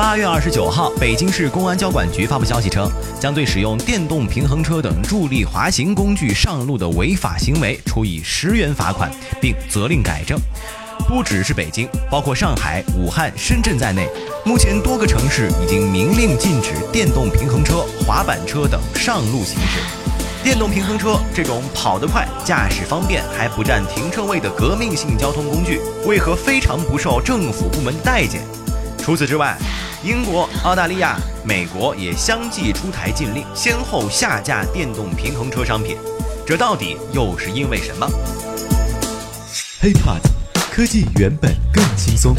八月二十九号，北京市公安交管局发布消息称，将对使用电动平衡车等助力滑行工具上路的违法行为处以十元罚款，并责令改正。不只是北京，包括上海、武汉、深圳在内，目前多个城市已经明令禁止电动平衡车、滑板车等上路行驶。电动平衡车这种跑得快、驾驶方便还不占停车位的革命性交通工具，为何非常不受政府部门待见？除此之外，英国、澳大利亚、美国也相继出台禁令，先后下架电动平衡车商品，这到底又是因为什么？HiPod，科技原本更轻松。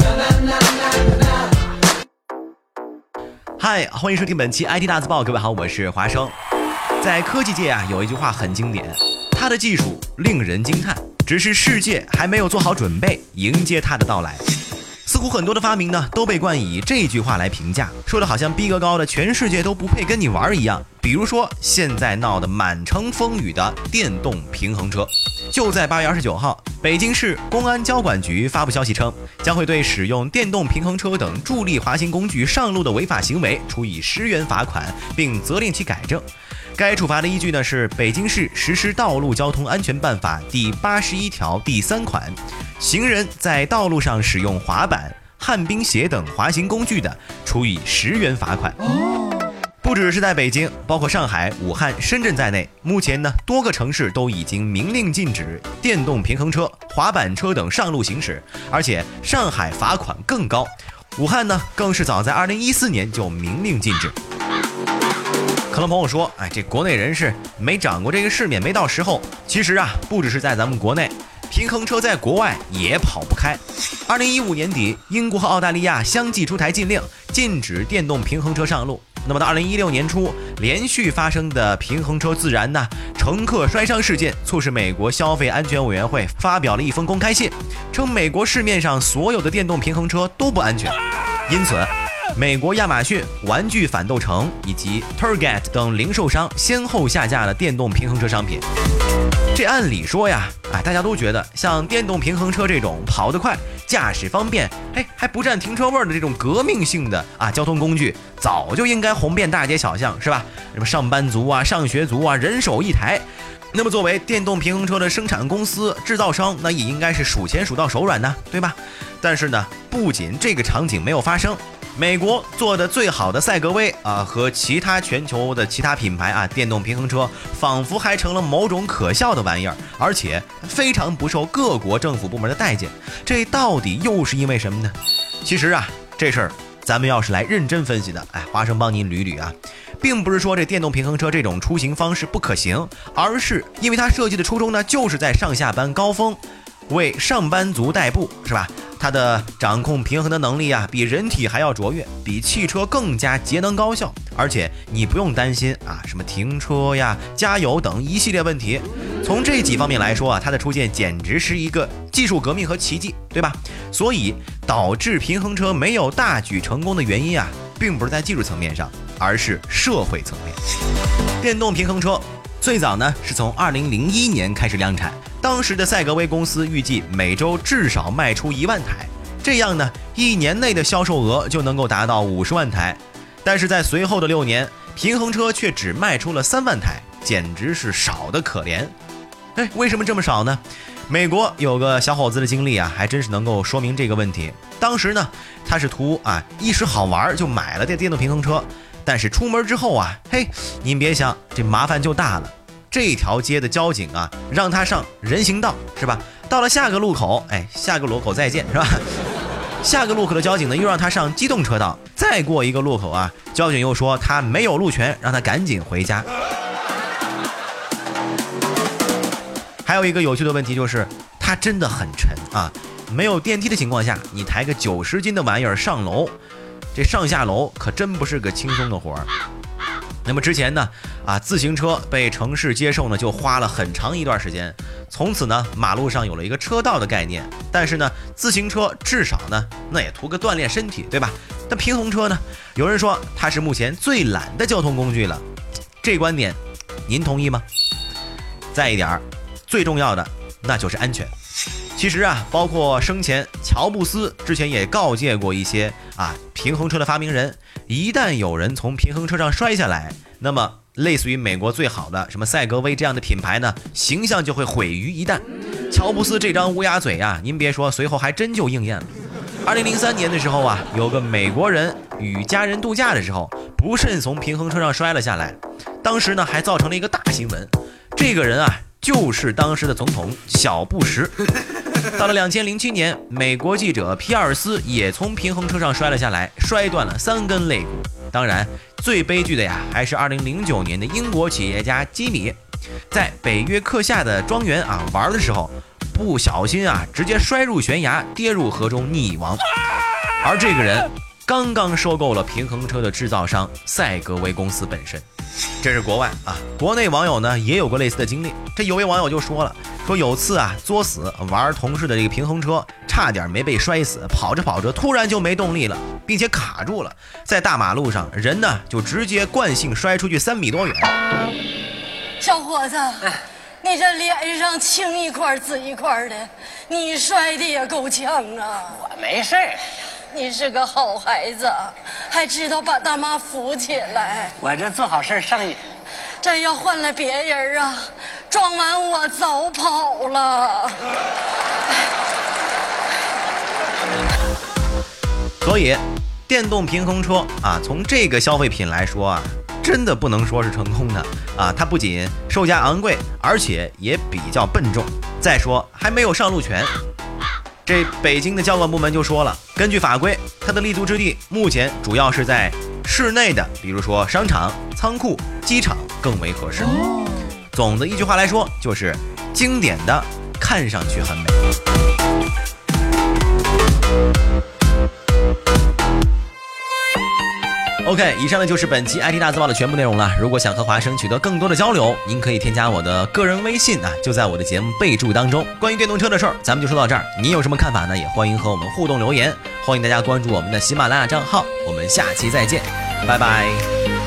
嗨，欢迎收听本期 IT 大字报，各位好，我是华生。在科技界啊，有一句话很经典，它的技术令人惊叹，只是世界还没有做好准备迎接它的到来。似乎很多的发明呢，都被冠以这句话来评价，说的好像逼格高的全世界都不配跟你玩一样。比如说现在闹得满城风雨的电动平衡车，就在八月二十九号，北京市公安交管局发布消息称，将会对使用电动平衡车等助力滑行工具上路的违法行为处以十元罚款，并责令其改正。该处罚的依据呢是《北京市实施道路交通安全办法》第八十一条第三款。行人在道路上使用滑板、旱冰鞋等滑行工具的，处以十元罚款。不只是在北京，包括上海、武汉、深圳在内，目前呢多个城市都已经明令禁止电动平衡车、滑板车等上路行驶，而且上海罚款更高，武汉呢更是早在二零一四年就明令禁止。可能朋友说，哎，这国内人士没长过这个世面，没到时候。其实啊，不只是在咱们国内。平衡车在国外也跑不开。二零一五年底，英国和澳大利亚相继出台禁令，禁止电动平衡车上路。那么到二零一六年初，连续发生的平衡车自燃呢、乘客摔伤事件，促使美国消费安全委员会发表了一封公开信，称美国市面上所有的电动平衡车都不安全。因此，美国亚马逊、玩具反斗城以及 Target 等零售商先后下架了电动平衡车商品。这按理说呀，啊，大家都觉得像电动平衡车这种跑得快、驾驶方便，哎，还不占停车位的这种革命性的啊交通工具，早就应该红遍大街小巷，是吧？什么上班族啊、上学族啊，人手一台。那么作为电动平衡车的生产公司、制造商，那也应该是数钱数到手软呢，对吧？但是呢，不仅这个场景没有发生。美国做的最好的赛格威啊，和其他全球的其他品牌啊，电动平衡车仿佛还成了某种可笑的玩意儿，而且非常不受各国政府部门的待见。这到底又是因为什么呢？其实啊，这事儿咱们要是来认真分析的，哎，花生帮您捋捋啊，并不是说这电动平衡车这种出行方式不可行，而是因为它设计的初衷呢，就是在上下班高峰为上班族代步，是吧？它的掌控平衡的能力啊，比人体还要卓越，比汽车更加节能高效，而且你不用担心啊，什么停车呀、加油等一系列问题。从这几方面来说啊，它的出现简直是一个技术革命和奇迹，对吧？所以导致平衡车没有大举成功的原因啊，并不是在技术层面上，而是社会层面。电动平衡车最早呢是从2001年开始量产。当时的赛格威公司预计每周至少卖出一万台，这样呢，一年内的销售额就能够达到五十万台。但是在随后的六年，平衡车却只卖出了三万台，简直是少得可怜。哎，为什么这么少呢？美国有个小伙子的经历啊，还真是能够说明这个问题。当时呢，他是图啊一时好玩就买了这电动平衡车，但是出门之后啊，嘿，您别想，这麻烦就大了。这条街的交警啊，让他上人行道，是吧？到了下个路口，哎，下个路口再见，是吧？下个路口的交警呢，又让他上机动车道。再过一个路口啊，交警又说他没有路权，让他赶紧回家。还有一个有趣的问题就是，它真的很沉啊！没有电梯的情况下，你抬个九十斤的玩意儿上楼，这上下楼可真不是个轻松的活儿。那么之前呢，啊，自行车被城市接受呢，就花了很长一段时间。从此呢，马路上有了一个车道的概念。但是呢，自行车至少呢，那也图个锻炼身体，对吧？那平衡车呢，有人说它是目前最懒的交通工具了。这观点，您同意吗？再一点儿，最重要的那就是安全。其实啊，包括生前乔布斯之前也告诫过一些啊。平衡车的发明人，一旦有人从平衡车上摔下来，那么类似于美国最好的什么赛格威这样的品牌呢，形象就会毁于一旦。乔布斯这张乌鸦嘴呀，您别说，随后还真就应验了。二零零三年的时候啊，有个美国人与家人度假的时候，不慎从平衡车上摔了下来，当时呢还造成了一个大新闻。这个人啊，就是当时的总统小布什。到了两千零七年，美国记者皮尔斯也从平衡车上摔了下来，摔断了三根肋骨。当然，最悲剧的呀，还是二零零九年的英国企业家基米。在北约克夏的庄园啊玩的时候，不小心啊直接摔入悬崖，跌入河中溺亡。而这个人刚刚收购了平衡车的制造商赛格威公司本身。这是国外啊，国内网友呢也有过类似的经历。这有位网友就说了，说有次啊作死玩同事的这个平衡车，差点没被摔死，跑着跑着突然就没动力了，并且卡住了，在大马路上，人呢就直接惯性摔出去三米多远。小伙子，你这脸上青一块紫一块的，你摔的也够呛啊！我没事儿，你是个好孩子，还知道把大妈扶起来。我这做好事上瘾。这要换了别人啊，撞完我早跑了。所以，电动平衡车啊，从这个消费品来说啊。真的不能说是成功的啊！它不仅售价昂贵，而且也比较笨重。再说还没有上路权。这北京的交管部门就说了，根据法规，它的立足之地目前主要是在室内的，比如说商场、仓库、机场更为合适。总的一句话来说，就是经典的，看上去很美。OK，以上呢就是本期 IT 大字报的全部内容了。如果想和华生取得更多的交流，您可以添加我的个人微信啊，就在我的节目备注当中。关于电动车的事儿，咱们就说到这儿。你有什么看法呢？也欢迎和我们互动留言。欢迎大家关注我们的喜马拉雅账号。我们下期再见，拜拜。